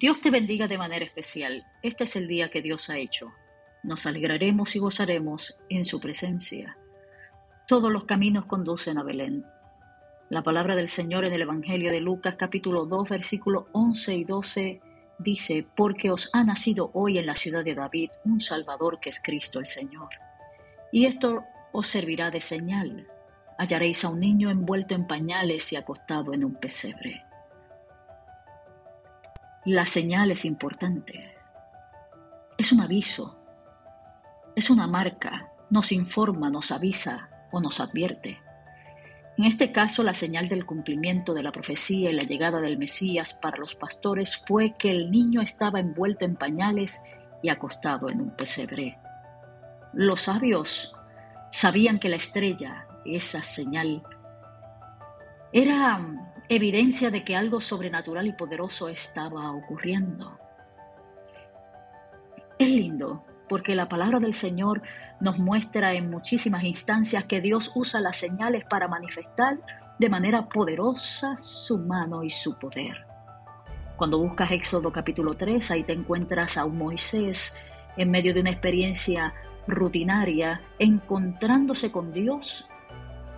Dios te bendiga de manera especial. Este es el día que Dios ha hecho. Nos alegraremos y gozaremos en su presencia. Todos los caminos conducen a Belén. La palabra del Señor en el Evangelio de Lucas capítulo 2 versículos 11 y 12 dice, porque os ha nacido hoy en la ciudad de David un Salvador que es Cristo el Señor. Y esto os servirá de señal. Hallaréis a un niño envuelto en pañales y acostado en un pesebre. La señal es importante. Es un aviso. Es una marca. Nos informa, nos avisa o nos advierte. En este caso, la señal del cumplimiento de la profecía y la llegada del Mesías para los pastores fue que el niño estaba envuelto en pañales y acostado en un pesebre. Los sabios sabían que la estrella, esa señal, era evidencia de que algo sobrenatural y poderoso estaba ocurriendo. Es lindo porque la palabra del Señor nos muestra en muchísimas instancias que Dios usa las señales para manifestar de manera poderosa su mano y su poder. Cuando buscas Éxodo capítulo 3, ahí te encuentras a un Moisés en medio de una experiencia rutinaria, encontrándose con Dios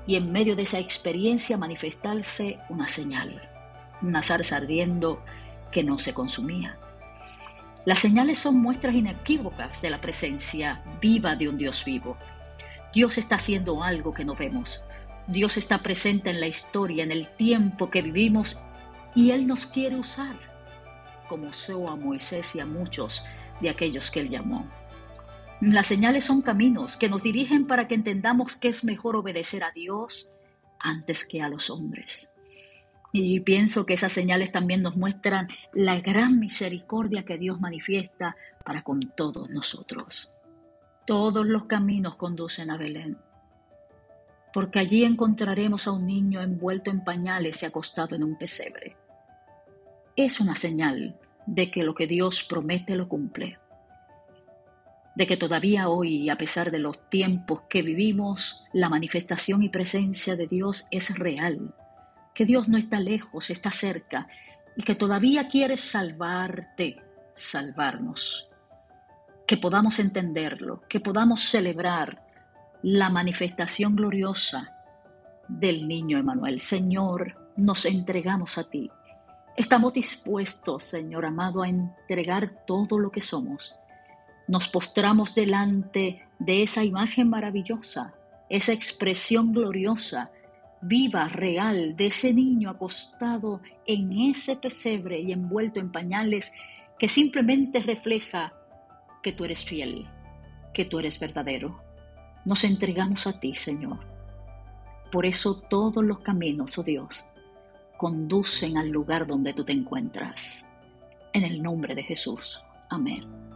y en medio de esa experiencia manifestarse una señal, una zarza ardiendo que no se consumía. Las señales son muestras inequívocas de la presencia viva de un Dios vivo. Dios está haciendo algo que no vemos. Dios está presente en la historia, en el tiempo que vivimos y Él nos quiere usar, como usó a Moisés y a muchos de aquellos que Él llamó. Las señales son caminos que nos dirigen para que entendamos que es mejor obedecer a Dios antes que a los hombres. Y pienso que esas señales también nos muestran la gran misericordia que Dios manifiesta para con todos nosotros. Todos los caminos conducen a Belén, porque allí encontraremos a un niño envuelto en pañales y acostado en un pesebre. Es una señal de que lo que Dios promete lo cumple de que todavía hoy, a pesar de los tiempos que vivimos, la manifestación y presencia de Dios es real, que Dios no está lejos, está cerca y que todavía quiere salvarte, salvarnos, que podamos entenderlo, que podamos celebrar la manifestación gloriosa del niño Emanuel. Señor, nos entregamos a ti. Estamos dispuestos, Señor amado, a entregar todo lo que somos nos postramos delante de esa imagen maravillosa, esa expresión gloriosa, viva, real, de ese niño acostado en ese pesebre y envuelto en pañales que simplemente refleja que tú eres fiel, que tú eres verdadero. Nos entregamos a ti, Señor. Por eso todos los caminos, oh Dios, conducen al lugar donde tú te encuentras. En el nombre de Jesús. Amén.